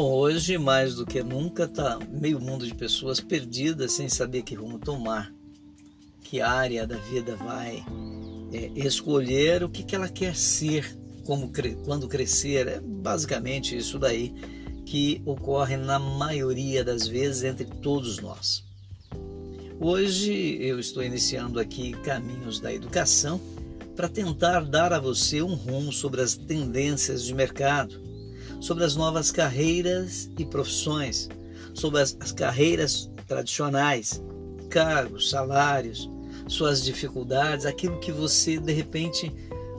Bom, hoje mais do que nunca está meio mundo de pessoas perdidas sem saber que rumo tomar, que área da vida vai é, escolher, o que, que ela quer ser como quando crescer. É basicamente isso daí que ocorre na maioria das vezes entre todos nós. Hoje eu estou iniciando aqui Caminhos da Educação para tentar dar a você um rumo sobre as tendências de mercado sobre as novas carreiras e profissões, sobre as, as carreiras tradicionais, cargos, salários, suas dificuldades, aquilo que você de repente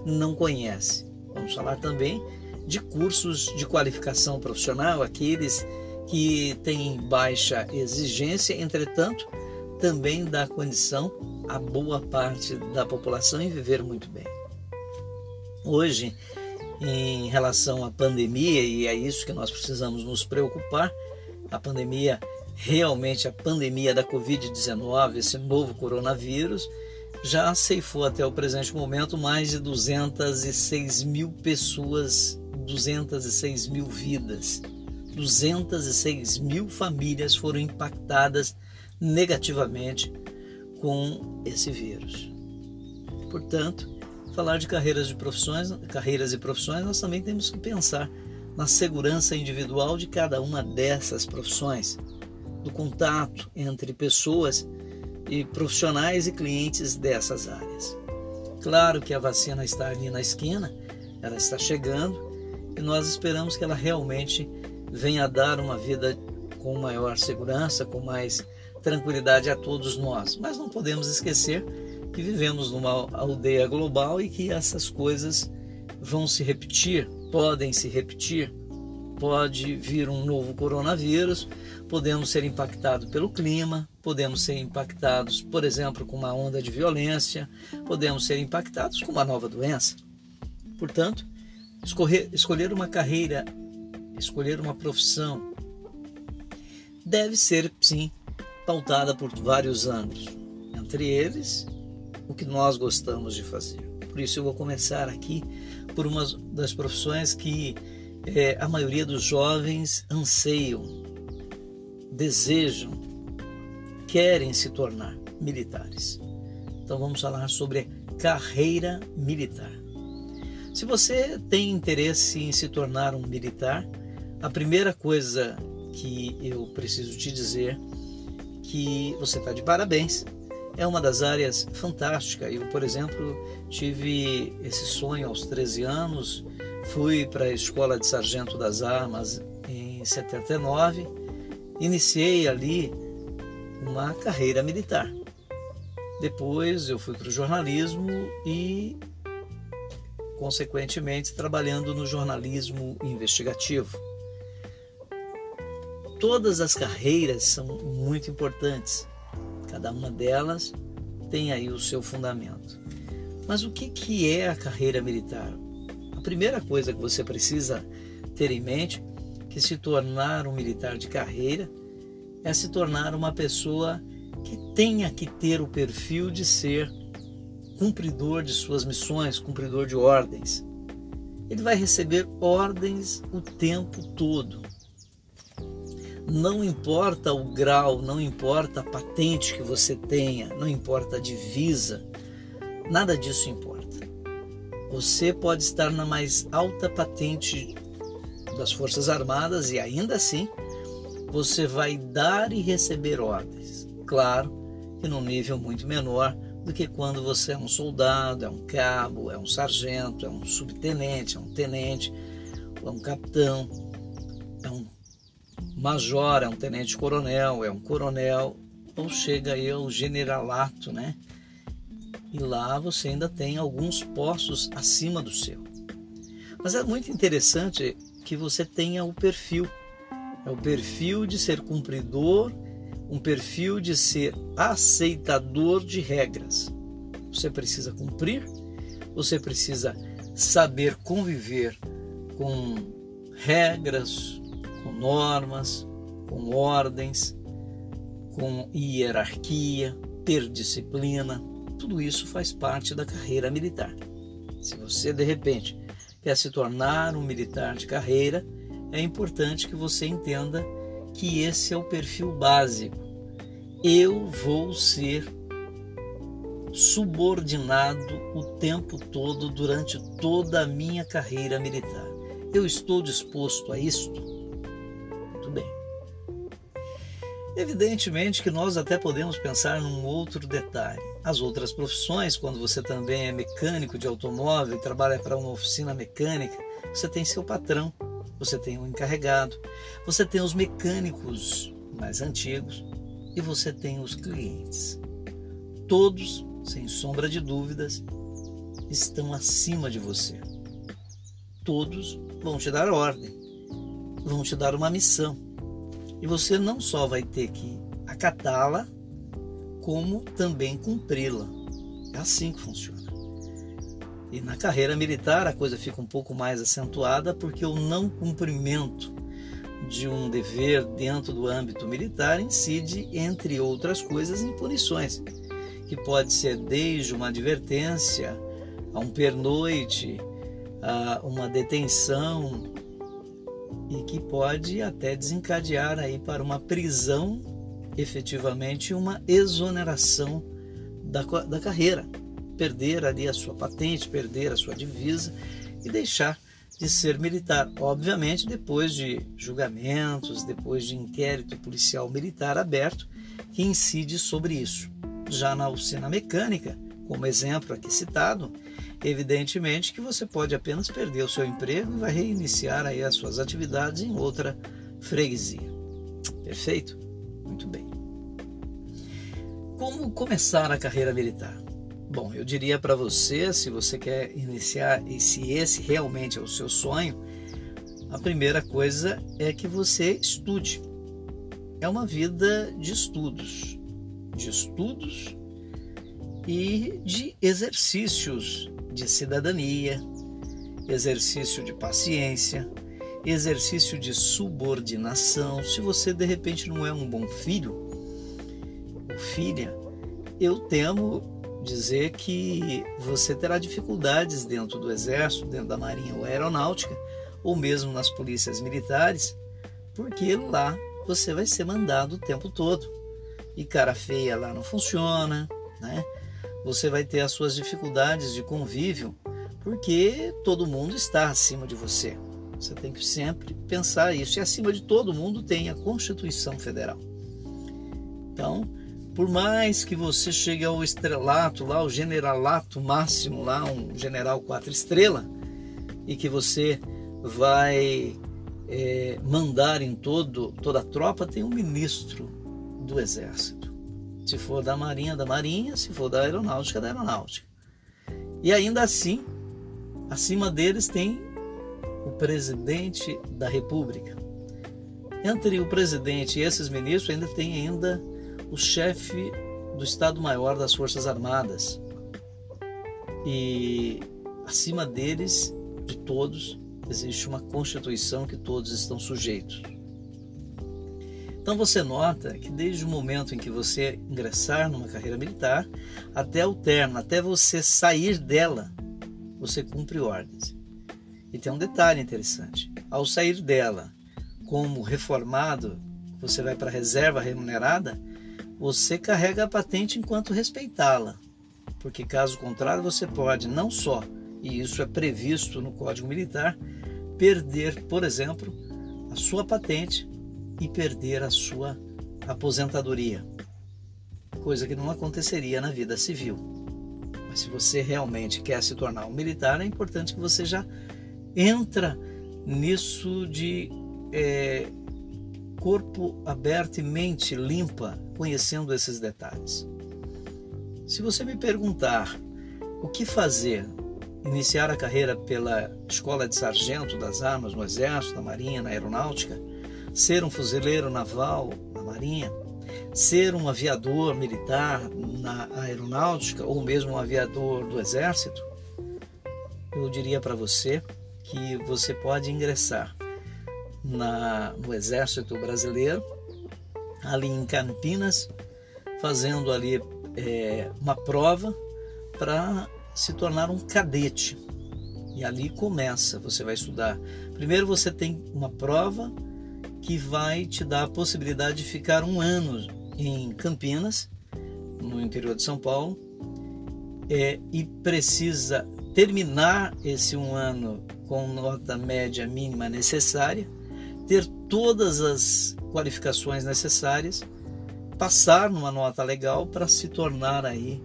não conhece. Vamos falar também de cursos de qualificação profissional, aqueles que têm baixa exigência, entretanto, também dá condição a boa parte da população em viver muito bem. Hoje, em relação à pandemia, e é isso que nós precisamos nos preocupar. A pandemia, realmente a pandemia da Covid-19, esse novo coronavírus, já ceifou até o presente momento mais de 206 mil pessoas, 206 mil vidas, 206 mil famílias foram impactadas negativamente com esse vírus. Portanto, falar de carreiras de profissões, carreiras e profissões, nós também temos que pensar na segurança individual de cada uma dessas profissões, do contato entre pessoas e profissionais e clientes dessas áreas. Claro que a vacina está ali na esquina, ela está chegando e nós esperamos que ela realmente venha dar uma vida com maior segurança, com mais tranquilidade a todos nós. Mas não podemos esquecer que vivemos numa aldeia global e que essas coisas vão se repetir, podem se repetir. Pode vir um novo coronavírus, podemos ser impactados pelo clima, podemos ser impactados, por exemplo, com uma onda de violência, podemos ser impactados com uma nova doença. Portanto, escolher, escolher uma carreira, escolher uma profissão, deve ser, sim, pautada por vários ângulos. Entre eles, o que nós gostamos de fazer. Por isso eu vou começar aqui por uma das profissões que é, a maioria dos jovens anseiam, desejam, querem se tornar militares. Então vamos falar sobre carreira militar. Se você tem interesse em se tornar um militar, a primeira coisa que eu preciso te dizer que você está de parabéns é uma das áreas fantásticas. Eu, por exemplo, tive esse sonho aos 13 anos, fui para a Escola de Sargento das Armas em 79, iniciei ali uma carreira militar. Depois eu fui para o jornalismo e, consequentemente, trabalhando no jornalismo investigativo. Todas as carreiras são muito importantes Cada uma delas tem aí o seu fundamento. Mas o que, que é a carreira militar? A primeira coisa que você precisa ter em mente que se tornar um militar de carreira é se tornar uma pessoa que tenha que ter o perfil de ser cumpridor de suas missões, cumpridor de ordens. Ele vai receber ordens o tempo todo não importa o grau, não importa a patente que você tenha, não importa a divisa, nada disso importa. Você pode estar na mais alta patente das Forças Armadas e ainda assim você vai dar e receber ordens. Claro que num nível muito menor do que quando você é um soldado, é um cabo, é um sargento, é um subtenente, é um tenente, é um capitão, é um major, é um tenente-coronel, é um coronel, ou chega aí ao generalato, né? E lá você ainda tem alguns postos acima do seu. Mas é muito interessante que você tenha o perfil. É o perfil de ser cumpridor, um perfil de ser aceitador de regras. Você precisa cumprir, você precisa saber conviver com regras, com normas, com ordens, com hierarquia, ter disciplina. Tudo isso faz parte da carreira militar. Se você de repente quer se tornar um militar de carreira, é importante que você entenda que esse é o perfil básico. Eu vou ser subordinado o tempo todo durante toda a minha carreira militar. Eu estou disposto a isto? Evidentemente que nós até podemos pensar num outro detalhe. As outras profissões, quando você também é mecânico de automóvel e trabalha para uma oficina mecânica, você tem seu patrão, você tem um encarregado, você tem os mecânicos mais antigos e você tem os clientes. Todos, sem sombra de dúvidas, estão acima de você. Todos vão te dar ordem, vão te dar uma missão. E você não só vai ter que acatá-la, como também cumpri-la. É assim que funciona. E na carreira militar a coisa fica um pouco mais acentuada porque o não cumprimento de um dever dentro do âmbito militar incide, entre outras coisas, em punições, que pode ser desde uma advertência a um pernoite, a uma detenção e que pode até desencadear aí para uma prisão, efetivamente uma exoneração da, da carreira perder ali a sua patente, perder a sua divisa e deixar de ser militar. Obviamente, depois de julgamentos, depois de inquérito policial militar aberto que incide sobre isso. Já na oficina mecânica, como exemplo aqui citado, evidentemente que você pode apenas perder o seu emprego e vai reiniciar aí as suas atividades em outra freguesia. Perfeito? Muito bem. Como começar a carreira militar? Bom, eu diria para você, se você quer iniciar e se esse realmente é o seu sonho, a primeira coisa é que você estude. É uma vida de estudos, de estudos e de exercícios de cidadania, exercício de paciência, exercício de subordinação. Se você de repente não é um bom filho ou filha, eu temo dizer que você terá dificuldades dentro do Exército, dentro da Marinha ou Aeronáutica, ou mesmo nas polícias militares, porque lá você vai ser mandado o tempo todo. E cara feia lá não funciona, né? Você vai ter as suas dificuldades de convívio, porque todo mundo está acima de você. Você tem que sempre pensar isso. E acima de todo mundo tem a Constituição Federal. Então, por mais que você chegue ao estrelato, lá, o generalato máximo, lá, um general quatro estrelas, e que você vai é, mandar em todo, toda a tropa, tem um ministro do exército. Se for da marinha, da marinha, se for da aeronáutica, da aeronáutica. E ainda assim, acima deles tem o presidente da república. Entre o presidente e esses ministros ainda tem ainda o chefe do Estado-Maior das Forças Armadas. E acima deles, de todos, existe uma Constituição que todos estão sujeitos. Então você nota que desde o momento em que você ingressar numa carreira militar até o termo, até você sair dela, você cumpre ordens. E tem um detalhe interessante: ao sair dela, como reformado, você vai para a reserva remunerada, você carrega a patente enquanto respeitá-la, porque caso contrário você pode não só, e isso é previsto no Código Militar, perder, por exemplo, a sua patente e perder a sua aposentadoria, coisa que não aconteceria na vida civil. Mas se você realmente quer se tornar um militar, é importante que você já entra nisso de é, corpo aberto e mente limpa, conhecendo esses detalhes. Se você me perguntar o que fazer, iniciar a carreira pela escola de sargento das armas no Exército, na Marinha, na Aeronáutica, ser um fuzileiro naval na Marinha, ser um aviador militar na Aeronáutica ou mesmo um aviador do Exército, eu diria para você que você pode ingressar na, no Exército Brasileiro, ali em Campinas, fazendo ali é, uma prova para se tornar um cadete. E ali começa, você vai estudar. Primeiro você tem uma prova que vai te dar a possibilidade de ficar um ano em Campinas, no interior de São Paulo, é, e precisa terminar esse um ano com nota média mínima necessária, ter todas as qualificações necessárias, passar numa nota legal para se tornar aí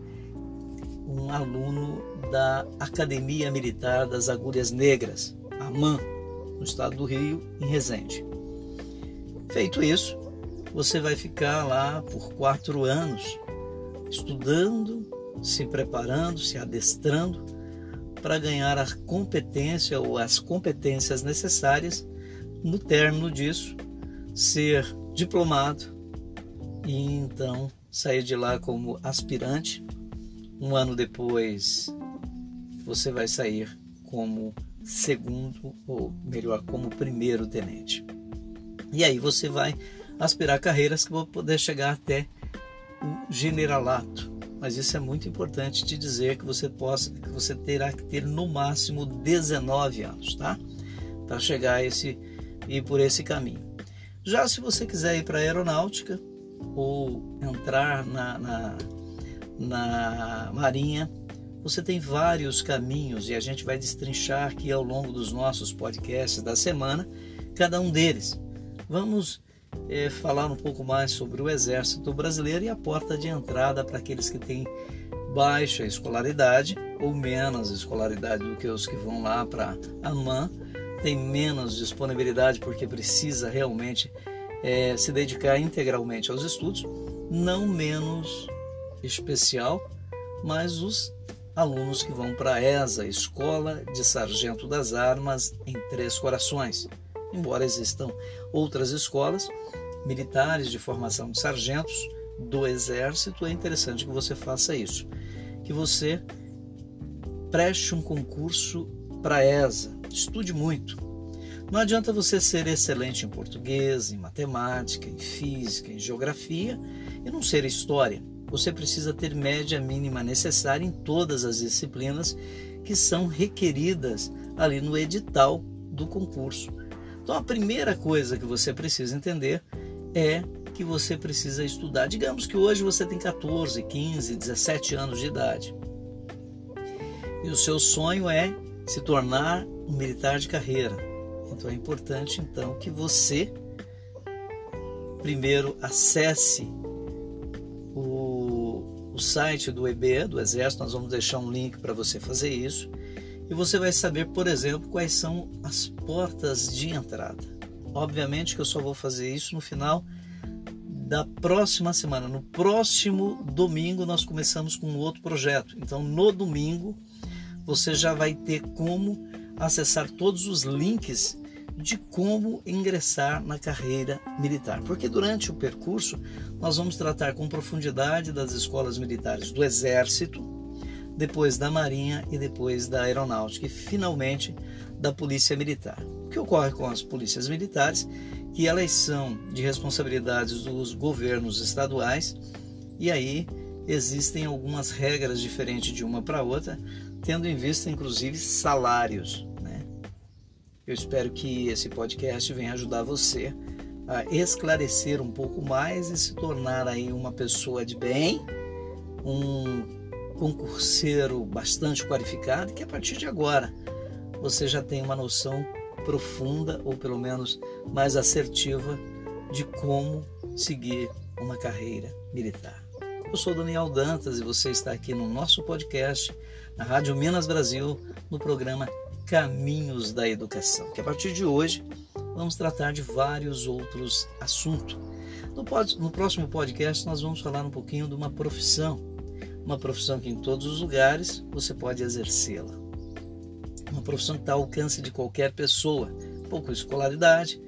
um aluno da Academia Militar das Agulhas Negras, AMAN, no estado do Rio, em Resende. Feito isso, você vai ficar lá por quatro anos estudando, se preparando, se adestrando para ganhar a competência ou as competências necessárias no término disso, ser diplomado e então sair de lá como aspirante. Um ano depois, você vai sair como segundo, ou melhor, como primeiro tenente. E aí você vai aspirar carreiras que vão poder chegar até o generalato, mas isso é muito importante te dizer que você possa, que você terá que ter no máximo 19 anos, tá? Para chegar a esse ir por esse caminho. Já se você quiser ir para a aeronáutica ou entrar na, na, na marinha, você tem vários caminhos e a gente vai destrinchar aqui ao longo dos nossos podcasts da semana cada um deles. Vamos é, falar um pouco mais sobre o Exército Brasileiro e a porta de entrada para aqueles que têm baixa escolaridade ou menos escolaridade do que os que vão lá para a MAN, tem menos disponibilidade porque precisa realmente é, se dedicar integralmente aos estudos, não menos especial, mas os alunos que vão para a ESA, Escola de Sargento das Armas em Três Corações. Embora existam outras escolas militares de formação de sargentos do Exército, é interessante que você faça isso. Que você preste um concurso para ESA, estude muito. Não adianta você ser excelente em português, em matemática, em física, em geografia e não ser história. Você precisa ter média mínima necessária em todas as disciplinas que são requeridas ali no edital do concurso. Então, a primeira coisa que você precisa entender é que você precisa estudar. Digamos que hoje você tem 14, 15, 17 anos de idade. E o seu sonho é se tornar um militar de carreira. Então é importante então que você primeiro acesse o, o site do EB, do Exército, nós vamos deixar um link para você fazer isso e você vai saber, por exemplo, quais são as portas de entrada. Obviamente que eu só vou fazer isso no final da próxima semana. No próximo domingo nós começamos com um outro projeto. Então no domingo você já vai ter como acessar todos os links de como ingressar na carreira militar. Porque durante o percurso nós vamos tratar com profundidade das escolas militares do Exército, depois da Marinha e depois da Aeronáutica e finalmente da Polícia Militar. O que ocorre com as polícias militares? Que elas são de responsabilidades dos governos estaduais e aí existem algumas regras diferentes de uma para outra, tendo em vista inclusive salários. Né? Eu espero que esse podcast venha ajudar você a esclarecer um pouco mais e se tornar aí uma pessoa de bem, um concurseiro bastante qualificado que a partir de agora você já tem uma noção profunda ou pelo menos mais assertiva de como seguir uma carreira militar. Eu sou Daniel Dantas e você está aqui no nosso podcast, na Rádio Minas Brasil, no programa Caminhos da Educação, que a partir de hoje vamos tratar de vários outros assuntos. No, pod, no próximo podcast nós vamos falar um pouquinho de uma profissão uma profissão que em todos os lugares você pode exercê-la. Uma profissão que está ao alcance de qualquer pessoa, pouca escolaridade,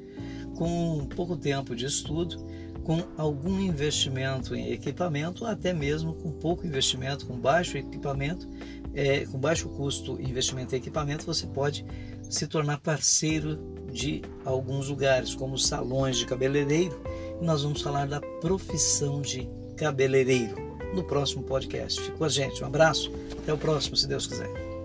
com pouco tempo de estudo, com algum investimento em equipamento, até mesmo com pouco investimento, com baixo equipamento, é, com baixo custo investimento em equipamento, você pode se tornar parceiro de alguns lugares, como salões de cabeleireiro. E nós vamos falar da profissão de cabeleireiro no próximo podcast. Fique com a gente. Um abraço. Até o próximo, se Deus quiser.